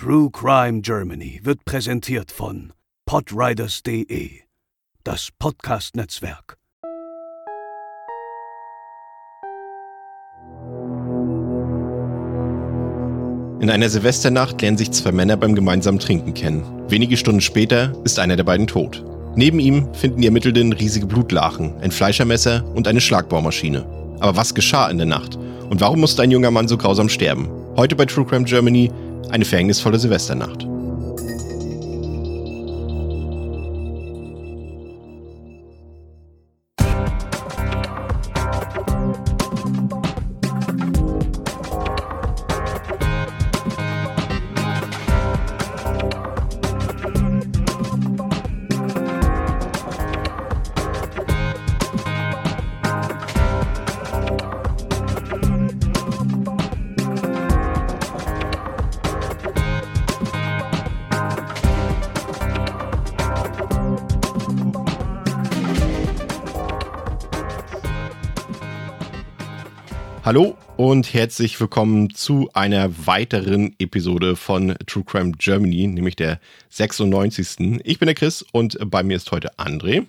True Crime Germany wird präsentiert von podriders.de, das Podcast-Netzwerk. In einer Silvesternacht lernen sich zwei Männer beim gemeinsamen Trinken kennen. Wenige Stunden später ist einer der beiden tot. Neben ihm finden die Ermittelnden riesige Blutlachen, ein Fleischermesser und eine Schlagbohrmaschine. Aber was geschah in der Nacht? Und warum musste ein junger Mann so grausam sterben? Heute bei True Crime Germany eine verhängnisvolle Silvesternacht. Und herzlich willkommen zu einer weiteren Episode von True Crime Germany, nämlich der 96. Ich bin der Chris und bei mir ist heute André.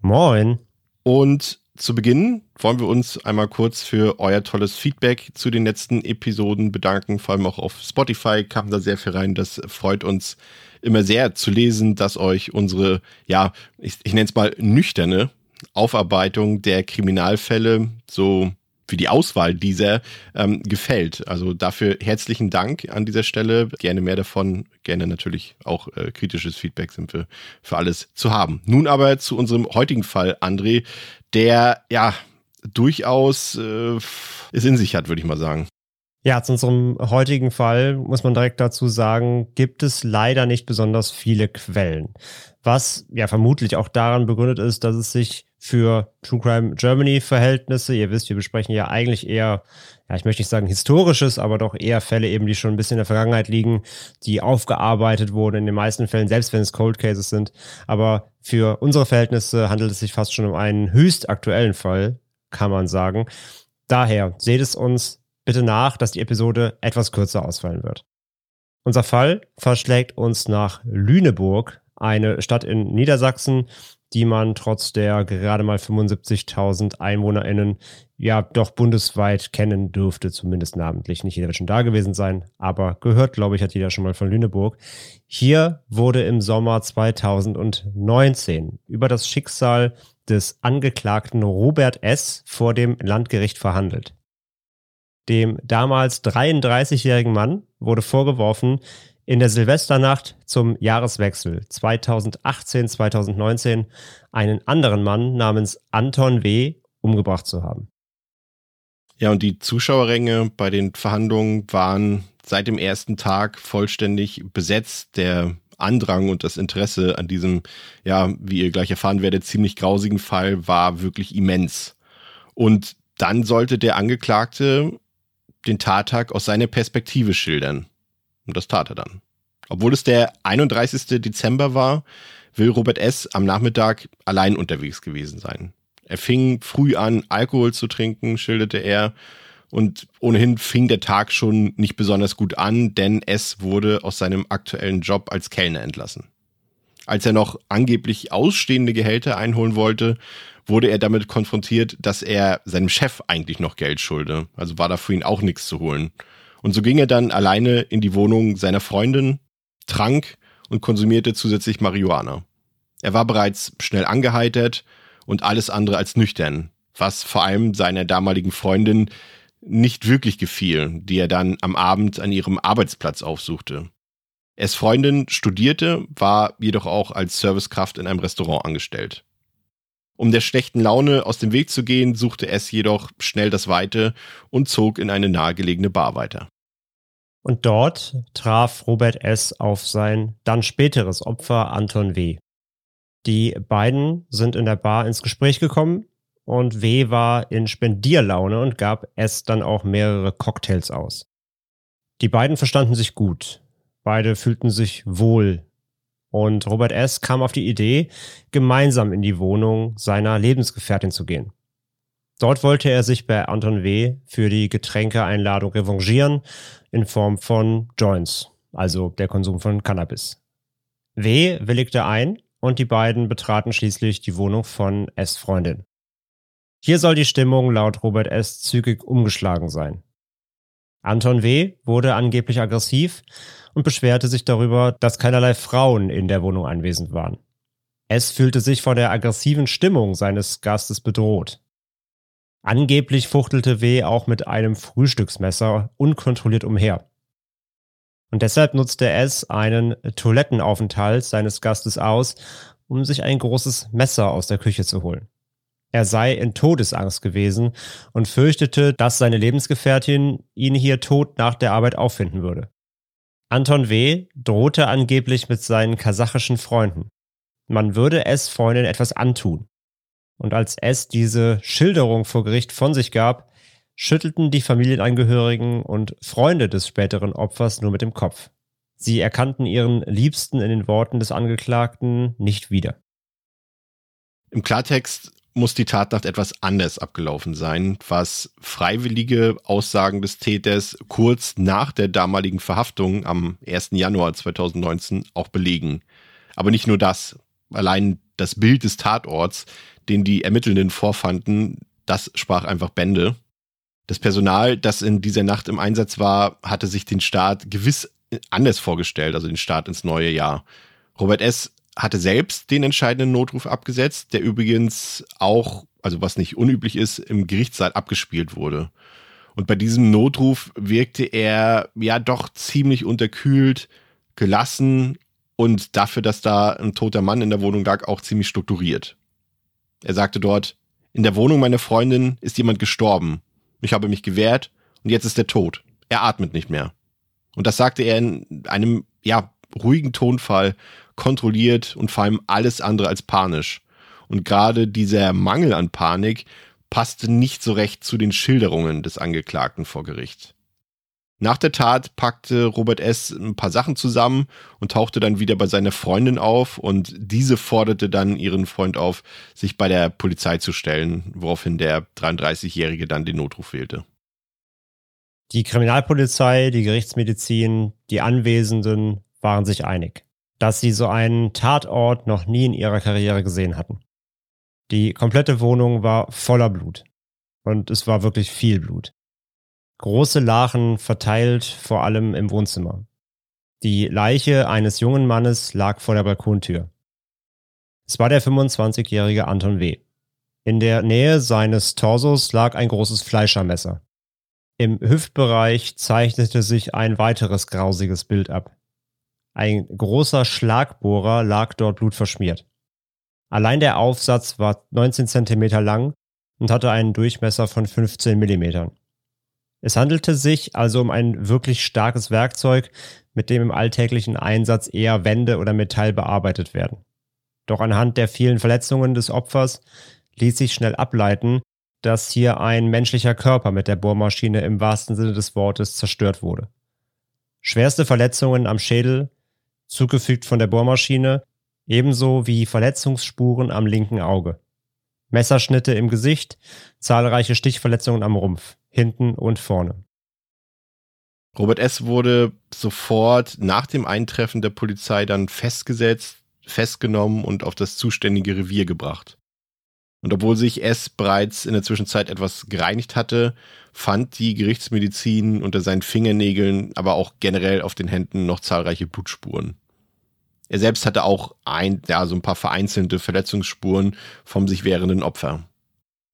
Moin. Und zu Beginn wollen wir uns einmal kurz für euer tolles Feedback zu den letzten Episoden bedanken. Vor allem auch auf Spotify kam da sehr viel rein. Das freut uns immer sehr zu lesen, dass euch unsere, ja, ich, ich nenne es mal nüchterne Aufarbeitung der Kriminalfälle so wie die Auswahl dieser ähm, gefällt. Also dafür herzlichen Dank an dieser Stelle. Gerne mehr davon, gerne natürlich auch äh, kritisches Feedback sind wir für alles zu haben. Nun aber zu unserem heutigen Fall, André, der ja durchaus äh, es in sich hat, würde ich mal sagen. Ja, zu unserem heutigen Fall muss man direkt dazu sagen, gibt es leider nicht besonders viele Quellen. Was ja vermutlich auch daran begründet ist, dass es sich für True Crime Germany Verhältnisse. Ihr wisst, wir besprechen ja eigentlich eher, ja, ich möchte nicht sagen historisches, aber doch eher Fälle eben, die schon ein bisschen in der Vergangenheit liegen, die aufgearbeitet wurden in den meisten Fällen, selbst wenn es Cold Cases sind. Aber für unsere Verhältnisse handelt es sich fast schon um einen höchst aktuellen Fall, kann man sagen. Daher seht es uns bitte nach, dass die Episode etwas kürzer ausfallen wird. Unser Fall verschlägt uns nach Lüneburg, eine Stadt in Niedersachsen, die man trotz der gerade mal 75.000 EinwohnerInnen ja doch bundesweit kennen dürfte, zumindest namentlich. Nicht jeder wird schon da gewesen sein, aber gehört, glaube ich, hat jeder schon mal von Lüneburg. Hier wurde im Sommer 2019 über das Schicksal des Angeklagten Robert S. vor dem Landgericht verhandelt. Dem damals 33-jährigen Mann wurde vorgeworfen, in der Silvesternacht zum Jahreswechsel 2018-2019 einen anderen Mann namens Anton W. umgebracht zu haben. Ja, und die Zuschauerränge bei den Verhandlungen waren seit dem ersten Tag vollständig besetzt. Der Andrang und das Interesse an diesem, ja, wie ihr gleich erfahren werdet, ziemlich grausigen Fall war wirklich immens. Und dann sollte der Angeklagte den Tattag aus seiner Perspektive schildern. Und das tat er dann. Obwohl es der 31. Dezember war, will Robert S. am Nachmittag allein unterwegs gewesen sein. Er fing früh an, Alkohol zu trinken, schilderte er. Und ohnehin fing der Tag schon nicht besonders gut an, denn S. wurde aus seinem aktuellen Job als Kellner entlassen. Als er noch angeblich ausstehende Gehälter einholen wollte, wurde er damit konfrontiert, dass er seinem Chef eigentlich noch Geld schulde. Also war da für ihn auch nichts zu holen. Und so ging er dann alleine in die Wohnung seiner Freundin, trank und konsumierte zusätzlich Marihuana. Er war bereits schnell angeheitert und alles andere als nüchtern, was vor allem seiner damaligen Freundin nicht wirklich gefiel, die er dann am Abend an ihrem Arbeitsplatz aufsuchte. Es Freundin studierte, war jedoch auch als Servicekraft in einem Restaurant angestellt. Um der schlechten Laune aus dem Weg zu gehen, suchte es jedoch schnell das Weite und zog in eine nahegelegene Bar weiter. Und dort traf Robert S. auf sein dann späteres Opfer Anton W. Die beiden sind in der Bar ins Gespräch gekommen und W. war in Spendierlaune und gab S. dann auch mehrere Cocktails aus. Die beiden verstanden sich gut. Beide fühlten sich wohl und Robert S. kam auf die Idee, gemeinsam in die Wohnung seiner Lebensgefährtin zu gehen. Dort wollte er sich bei Anton W. für die Getränkeeinladung revanchieren in Form von Joints. also der Konsum von Cannabis. W willigte ein und die beiden betraten schließlich die Wohnung von S. Freundin. Hier soll die Stimmung laut Robert S. zügig umgeschlagen sein. Anton W. wurde angeblich aggressiv und beschwerte sich darüber, dass keinerlei Frauen in der Wohnung anwesend waren. S fühlte sich von der aggressiven Stimmung seines Gastes bedroht. Angeblich fuchtelte W. auch mit einem Frühstücksmesser unkontrolliert umher. Und deshalb nutzte S einen Toilettenaufenthalt seines Gastes aus, um sich ein großes Messer aus der Küche zu holen. Er sei in Todesangst gewesen und fürchtete, dass seine Lebensgefährtin ihn hier tot nach der Arbeit auffinden würde. Anton W. drohte angeblich mit seinen kasachischen Freunden. Man würde S Freundin etwas antun. Und als S diese Schilderung vor Gericht von sich gab, schüttelten die Familienangehörigen und Freunde des späteren Opfers nur mit dem Kopf. Sie erkannten ihren Liebsten in den Worten des Angeklagten nicht wieder. Im Klartext muss die Tatnacht etwas anders abgelaufen sein, was freiwillige Aussagen des Täters kurz nach der damaligen Verhaftung am 1. Januar 2019 auch belegen. Aber nicht nur das. Allein das Bild des Tatorts, den die Ermittelnden vorfanden, das sprach einfach Bände. Das Personal, das in dieser Nacht im Einsatz war, hatte sich den Start gewiss anders vorgestellt, also den Start ins neue Jahr. Robert S hatte selbst den entscheidenden Notruf abgesetzt, der übrigens auch, also was nicht unüblich ist, im Gerichtssaal abgespielt wurde. Und bei diesem Notruf wirkte er ja doch ziemlich unterkühlt, gelassen und dafür, dass da ein toter Mann in der Wohnung lag, auch ziemlich strukturiert. Er sagte dort, in der Wohnung meiner Freundin ist jemand gestorben. Ich habe mich gewehrt und jetzt ist er tot. Er atmet nicht mehr. Und das sagte er in einem, ja, ruhigen Tonfall, kontrolliert und vor allem alles andere als panisch. Und gerade dieser Mangel an Panik passte nicht so recht zu den Schilderungen des Angeklagten vor Gericht. Nach der Tat packte Robert S. ein paar Sachen zusammen und tauchte dann wieder bei seiner Freundin auf und diese forderte dann ihren Freund auf, sich bei der Polizei zu stellen, woraufhin der 33-Jährige dann den Notruf wählte. Die Kriminalpolizei, die Gerichtsmedizin, die Anwesenden waren sich einig dass sie so einen Tatort noch nie in ihrer Karriere gesehen hatten. Die komplette Wohnung war voller Blut. Und es war wirklich viel Blut. Große Lachen verteilt vor allem im Wohnzimmer. Die Leiche eines jungen Mannes lag vor der Balkontür. Es war der 25-jährige Anton W. In der Nähe seines Torsos lag ein großes Fleischermesser. Im Hüftbereich zeichnete sich ein weiteres grausiges Bild ab. Ein großer Schlagbohrer lag dort blutverschmiert. Allein der Aufsatz war 19 Zentimeter lang und hatte einen Durchmesser von 15 Millimetern. Es handelte sich also um ein wirklich starkes Werkzeug, mit dem im alltäglichen Einsatz eher Wände oder Metall bearbeitet werden. Doch anhand der vielen Verletzungen des Opfers ließ sich schnell ableiten, dass hier ein menschlicher Körper mit der Bohrmaschine im wahrsten Sinne des Wortes zerstört wurde. Schwerste Verletzungen am Schädel, zugefügt von der Bohrmaschine, ebenso wie Verletzungsspuren am linken Auge. Messerschnitte im Gesicht, zahlreiche Stichverletzungen am Rumpf, hinten und vorne. Robert S. wurde sofort nach dem Eintreffen der Polizei dann festgesetzt, festgenommen und auf das zuständige Revier gebracht. Und obwohl sich S bereits in der Zwischenzeit etwas gereinigt hatte, fand die Gerichtsmedizin unter seinen Fingernägeln, aber auch generell auf den Händen noch zahlreiche Blutspuren. Er selbst hatte auch ein, ja, so ein paar vereinzelte Verletzungsspuren vom sich wehrenden Opfer.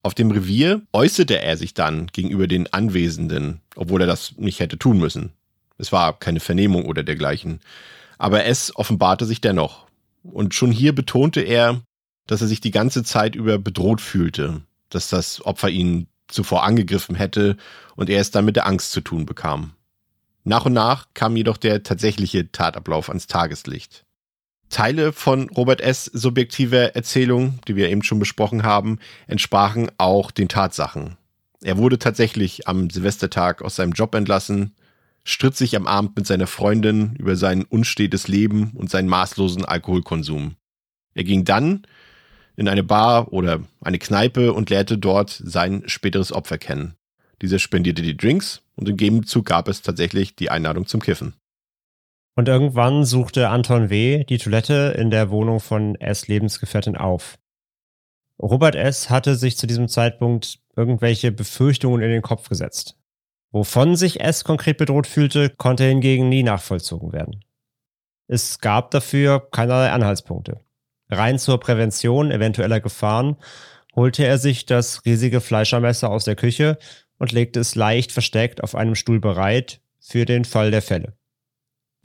Auf dem Revier äußerte er sich dann gegenüber den Anwesenden, obwohl er das nicht hätte tun müssen. Es war keine Vernehmung oder dergleichen. Aber es offenbarte sich dennoch. Und schon hier betonte er, dass er sich die ganze Zeit über bedroht fühlte, dass das Opfer ihn zuvor angegriffen hätte und er es dann mit der Angst zu tun bekam. Nach und nach kam jedoch der tatsächliche Tatablauf ans Tageslicht. Teile von Robert S. subjektiver Erzählung, die wir eben schon besprochen haben, entsprachen auch den Tatsachen. Er wurde tatsächlich am Silvestertag aus seinem Job entlassen, stritt sich am Abend mit seiner Freundin über sein unstetes Leben und seinen maßlosen Alkoholkonsum. Er ging dann in eine Bar oder eine Kneipe und lernte dort sein späteres Opfer kennen. Dieser spendierte die Drinks und im Gegenzug gab es tatsächlich die Einladung zum Kiffen. Und irgendwann suchte Anton W. die Toilette in der Wohnung von S. Lebensgefährtin auf. Robert S. hatte sich zu diesem Zeitpunkt irgendwelche Befürchtungen in den Kopf gesetzt. Wovon sich S. konkret bedroht fühlte, konnte hingegen nie nachvollzogen werden. Es gab dafür keinerlei Anhaltspunkte. Rein zur Prävention eventueller Gefahren holte er sich das riesige Fleischermesser aus der Küche und legte es leicht versteckt auf einem Stuhl bereit für den Fall der Fälle.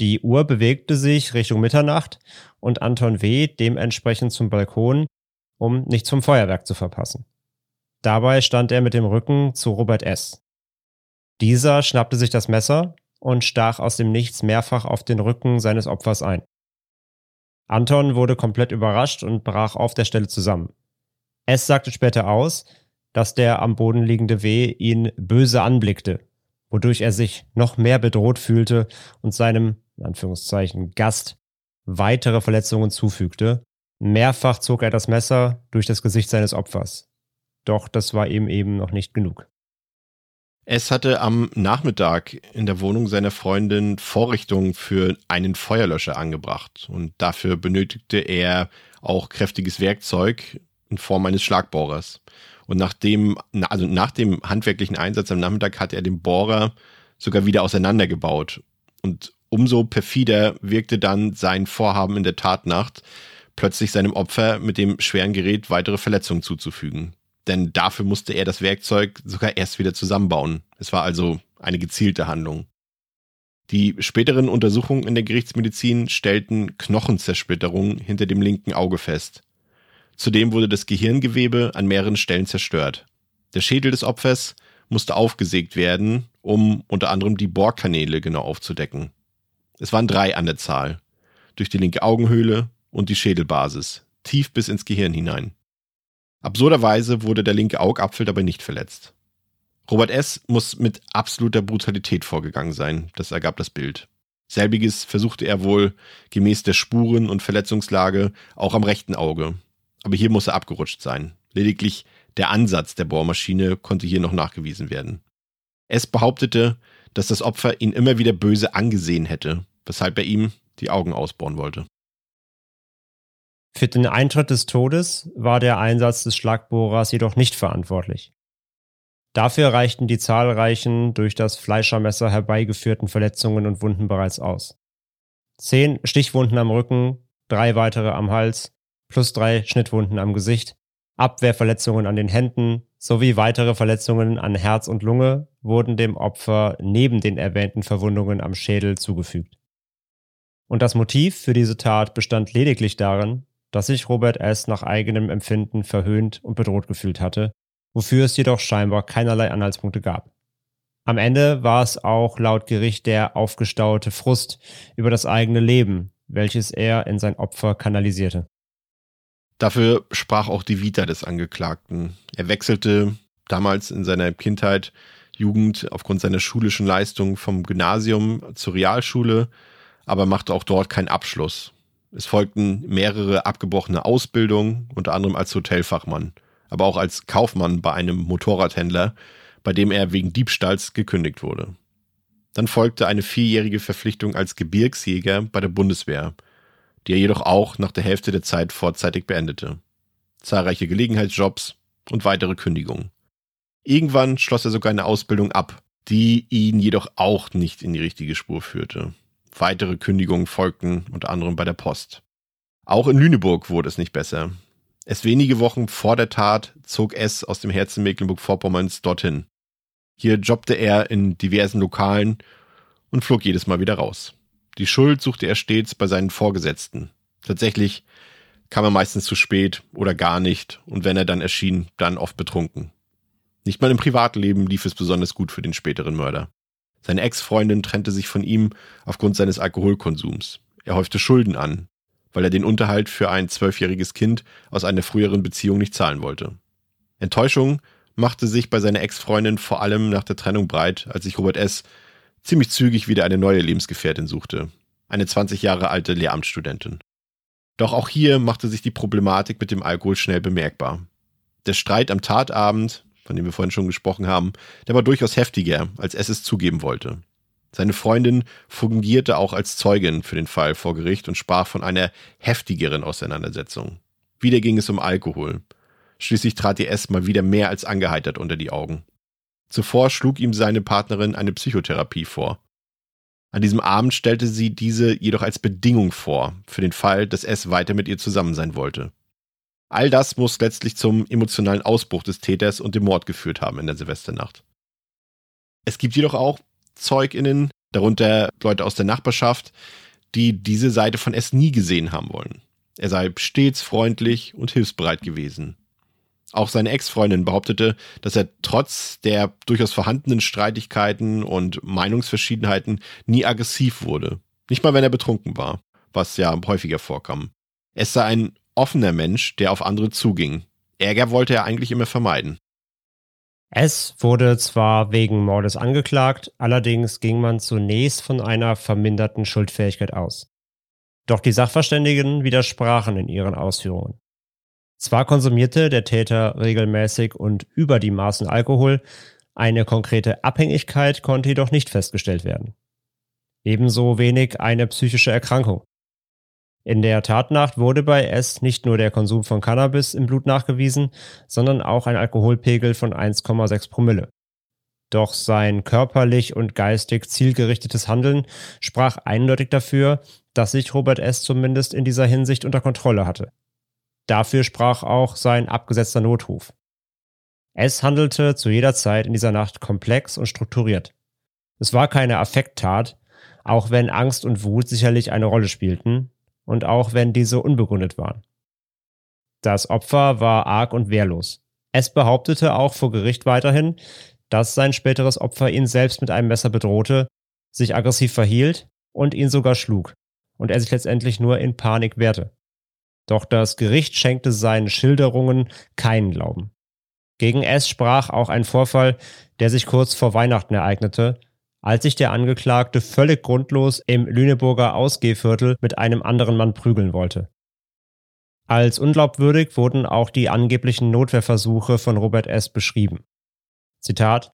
Die Uhr bewegte sich Richtung Mitternacht und Anton W. dementsprechend zum Balkon, um nicht zum Feuerwerk zu verpassen. Dabei stand er mit dem Rücken zu Robert S. Dieser schnappte sich das Messer und stach aus dem Nichts mehrfach auf den Rücken seines Opfers ein. Anton wurde komplett überrascht und brach auf der Stelle zusammen. S sagte später aus, dass der am Boden liegende W ihn böse anblickte, wodurch er sich noch mehr bedroht fühlte und seinem, in Anführungszeichen, Gast weitere Verletzungen zufügte. Mehrfach zog er das Messer durch das Gesicht seines Opfers. Doch das war ihm eben noch nicht genug. Es hatte am Nachmittag in der Wohnung seiner Freundin Vorrichtungen für einen Feuerlöscher angebracht und dafür benötigte er auch kräftiges Werkzeug in Form eines Schlagbohrers. Und nach dem, also nach dem handwerklichen Einsatz am Nachmittag hatte er den Bohrer sogar wieder auseinandergebaut. Und umso perfider wirkte dann sein Vorhaben in der Tatnacht, plötzlich seinem Opfer mit dem schweren Gerät weitere Verletzungen zuzufügen denn dafür musste er das Werkzeug sogar erst wieder zusammenbauen. Es war also eine gezielte Handlung. Die späteren Untersuchungen in der Gerichtsmedizin stellten Knochenzersplitterungen hinter dem linken Auge fest. Zudem wurde das Gehirngewebe an mehreren Stellen zerstört. Der Schädel des Opfers musste aufgesägt werden, um unter anderem die Bohrkanäle genau aufzudecken. Es waren drei an der Zahl. Durch die linke Augenhöhle und die Schädelbasis, tief bis ins Gehirn hinein. Absurderweise wurde der linke Augapfel dabei nicht verletzt. Robert S. muss mit absoluter Brutalität vorgegangen sein, das ergab das Bild. Selbiges versuchte er wohl gemäß der Spuren und Verletzungslage auch am rechten Auge. Aber hier muss er abgerutscht sein. Lediglich der Ansatz der Bohrmaschine konnte hier noch nachgewiesen werden. S. behauptete, dass das Opfer ihn immer wieder böse angesehen hätte, weshalb er ihm die Augen ausbohren wollte. Für den Eintritt des Todes war der Einsatz des Schlagbohrers jedoch nicht verantwortlich. Dafür reichten die zahlreichen durch das Fleischermesser herbeigeführten Verletzungen und Wunden bereits aus. Zehn Stichwunden am Rücken, drei weitere am Hals, plus drei Schnittwunden am Gesicht, Abwehrverletzungen an den Händen sowie weitere Verletzungen an Herz und Lunge wurden dem Opfer neben den erwähnten Verwundungen am Schädel zugefügt. Und das Motiv für diese Tat bestand lediglich darin, dass sich Robert S. nach eigenem Empfinden verhöhnt und bedroht gefühlt hatte, wofür es jedoch scheinbar keinerlei Anhaltspunkte gab. Am Ende war es auch laut Gericht der aufgestaute Frust über das eigene Leben, welches er in sein Opfer kanalisierte. Dafür sprach auch die Vita des Angeklagten. Er wechselte damals in seiner Kindheit, Jugend aufgrund seiner schulischen Leistung vom Gymnasium zur Realschule, aber machte auch dort keinen Abschluss. Es folgten mehrere abgebrochene Ausbildungen, unter anderem als Hotelfachmann, aber auch als Kaufmann bei einem Motorradhändler, bei dem er wegen Diebstahls gekündigt wurde. Dann folgte eine vierjährige Verpflichtung als Gebirgsjäger bei der Bundeswehr, die er jedoch auch nach der Hälfte der Zeit vorzeitig beendete. Zahlreiche Gelegenheitsjobs und weitere Kündigungen. Irgendwann schloss er sogar eine Ausbildung ab, die ihn jedoch auch nicht in die richtige Spur führte. Weitere Kündigungen folgten, unter anderem bei der Post. Auch in Lüneburg wurde es nicht besser. Erst wenige Wochen vor der Tat zog S aus dem Herzen Mecklenburg-Vorpommerns dorthin. Hier jobbte er in diversen Lokalen und flog jedes Mal wieder raus. Die Schuld suchte er stets bei seinen Vorgesetzten. Tatsächlich kam er meistens zu spät oder gar nicht und wenn er dann erschien, dann oft betrunken. Nicht mal im Privatleben lief es besonders gut für den späteren Mörder. Seine Ex-Freundin trennte sich von ihm aufgrund seines Alkoholkonsums. Er häufte Schulden an, weil er den Unterhalt für ein zwölfjähriges Kind aus einer früheren Beziehung nicht zahlen wollte. Enttäuschung machte sich bei seiner Ex-Freundin vor allem nach der Trennung breit, als sich Robert S. ziemlich zügig wieder eine neue Lebensgefährtin suchte. Eine 20 Jahre alte Lehramtsstudentin. Doch auch hier machte sich die Problematik mit dem Alkohol schnell bemerkbar. Der Streit am Tatabend von dem wir vorhin schon gesprochen haben, der war durchaus heftiger, als es es zugeben wollte. Seine Freundin fungierte auch als Zeugin für den Fall vor Gericht und sprach von einer heftigeren Auseinandersetzung. Wieder ging es um Alkohol. Schließlich trat ihr S mal wieder mehr als angeheitert unter die Augen. Zuvor schlug ihm seine Partnerin eine Psychotherapie vor. An diesem Abend stellte sie diese jedoch als Bedingung vor, für den Fall, dass S weiter mit ihr zusammen sein wollte. All das muss letztlich zum emotionalen Ausbruch des Täters und dem Mord geführt haben in der Silvesternacht. Es gibt jedoch auch ZeugInnen, darunter Leute aus der Nachbarschaft, die diese Seite von S nie gesehen haben wollen. Er sei stets freundlich und hilfsbereit gewesen. Auch seine Ex-Freundin behauptete, dass er trotz der durchaus vorhandenen Streitigkeiten und Meinungsverschiedenheiten nie aggressiv wurde. Nicht mal, wenn er betrunken war, was ja häufiger vorkam. Es sei ein offener Mensch, der auf andere zuging. Ärger wollte er eigentlich immer vermeiden. Es wurde zwar wegen Mordes angeklagt, allerdings ging man zunächst von einer verminderten Schuldfähigkeit aus. Doch die Sachverständigen widersprachen in ihren Ausführungen. Zwar konsumierte der Täter regelmäßig und über die Maßen Alkohol, eine konkrete Abhängigkeit konnte jedoch nicht festgestellt werden. Ebenso wenig eine psychische Erkrankung. In der Tatnacht wurde bei S nicht nur der Konsum von Cannabis im Blut nachgewiesen, sondern auch ein Alkoholpegel von 1,6 Promille. Doch sein körperlich und geistig zielgerichtetes Handeln sprach eindeutig dafür, dass sich Robert S. zumindest in dieser Hinsicht unter Kontrolle hatte. Dafür sprach auch sein abgesetzter Notruf. S handelte zu jeder Zeit in dieser Nacht komplex und strukturiert. Es war keine Affekttat, auch wenn Angst und Wut sicherlich eine Rolle spielten, und auch wenn diese unbegründet waren. Das Opfer war arg und wehrlos. Es behauptete auch vor Gericht weiterhin, dass sein späteres Opfer ihn selbst mit einem Messer bedrohte, sich aggressiv verhielt und ihn sogar schlug, und er sich letztendlich nur in Panik wehrte. Doch das Gericht schenkte seinen Schilderungen keinen Glauben. Gegen S sprach auch ein Vorfall, der sich kurz vor Weihnachten ereignete, als sich der Angeklagte völlig grundlos im Lüneburger Ausgehviertel mit einem anderen Mann prügeln wollte. Als unglaubwürdig wurden auch die angeblichen Notwehrversuche von Robert S. beschrieben. Zitat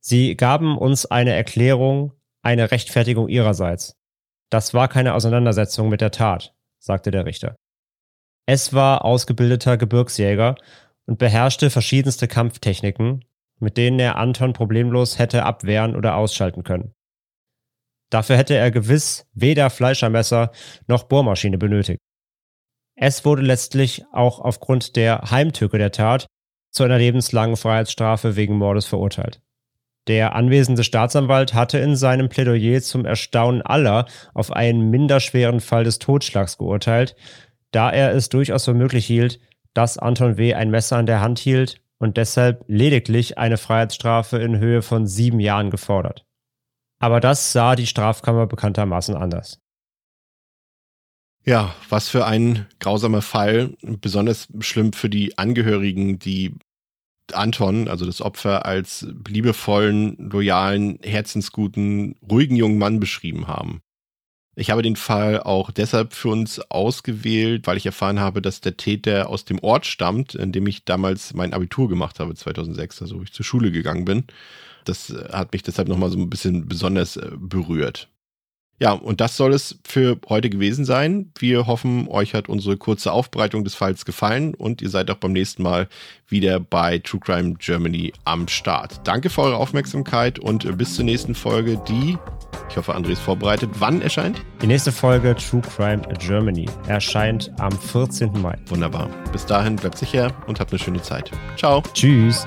Sie gaben uns eine Erklärung, eine Rechtfertigung ihrerseits. Das war keine Auseinandersetzung mit der Tat, sagte der Richter. Es war ausgebildeter Gebirgsjäger und beherrschte verschiedenste Kampftechniken, mit denen er Anton problemlos hätte abwehren oder ausschalten können. Dafür hätte er gewiss weder Fleischermesser noch Bohrmaschine benötigt. Es wurde letztlich auch aufgrund der Heimtücke der Tat zu einer lebenslangen Freiheitsstrafe wegen Mordes verurteilt. Der anwesende Staatsanwalt hatte in seinem Plädoyer zum Erstaunen aller auf einen minderschweren Fall des Totschlags geurteilt, da er es durchaus für möglich hielt, dass Anton W. ein Messer in der Hand hielt und deshalb lediglich eine Freiheitsstrafe in Höhe von sieben Jahren gefordert. Aber das sah die Strafkammer bekanntermaßen anders. Ja, was für ein grausamer Fall. Besonders schlimm für die Angehörigen, die Anton, also das Opfer, als liebevollen, loyalen, herzensguten, ruhigen jungen Mann beschrieben haben. Ich habe den Fall auch deshalb für uns ausgewählt, weil ich erfahren habe, dass der Täter aus dem Ort stammt, in dem ich damals mein Abitur gemacht habe, 2006, also wo ich zur Schule gegangen bin. Das äh, hat mich deshalb nochmal so ein bisschen besonders äh, berührt. Ja, und das soll es für heute gewesen sein. Wir hoffen, euch hat unsere kurze Aufbereitung des Falls gefallen und ihr seid auch beim nächsten Mal wieder bei True Crime Germany am Start. Danke für eure Aufmerksamkeit und bis zur nächsten Folge, die, ich hoffe, André ist vorbereitet, wann erscheint? Die nächste Folge True Crime Germany erscheint am 14. Mai. Wunderbar. Bis dahin bleibt sicher und habt eine schöne Zeit. Ciao. Tschüss.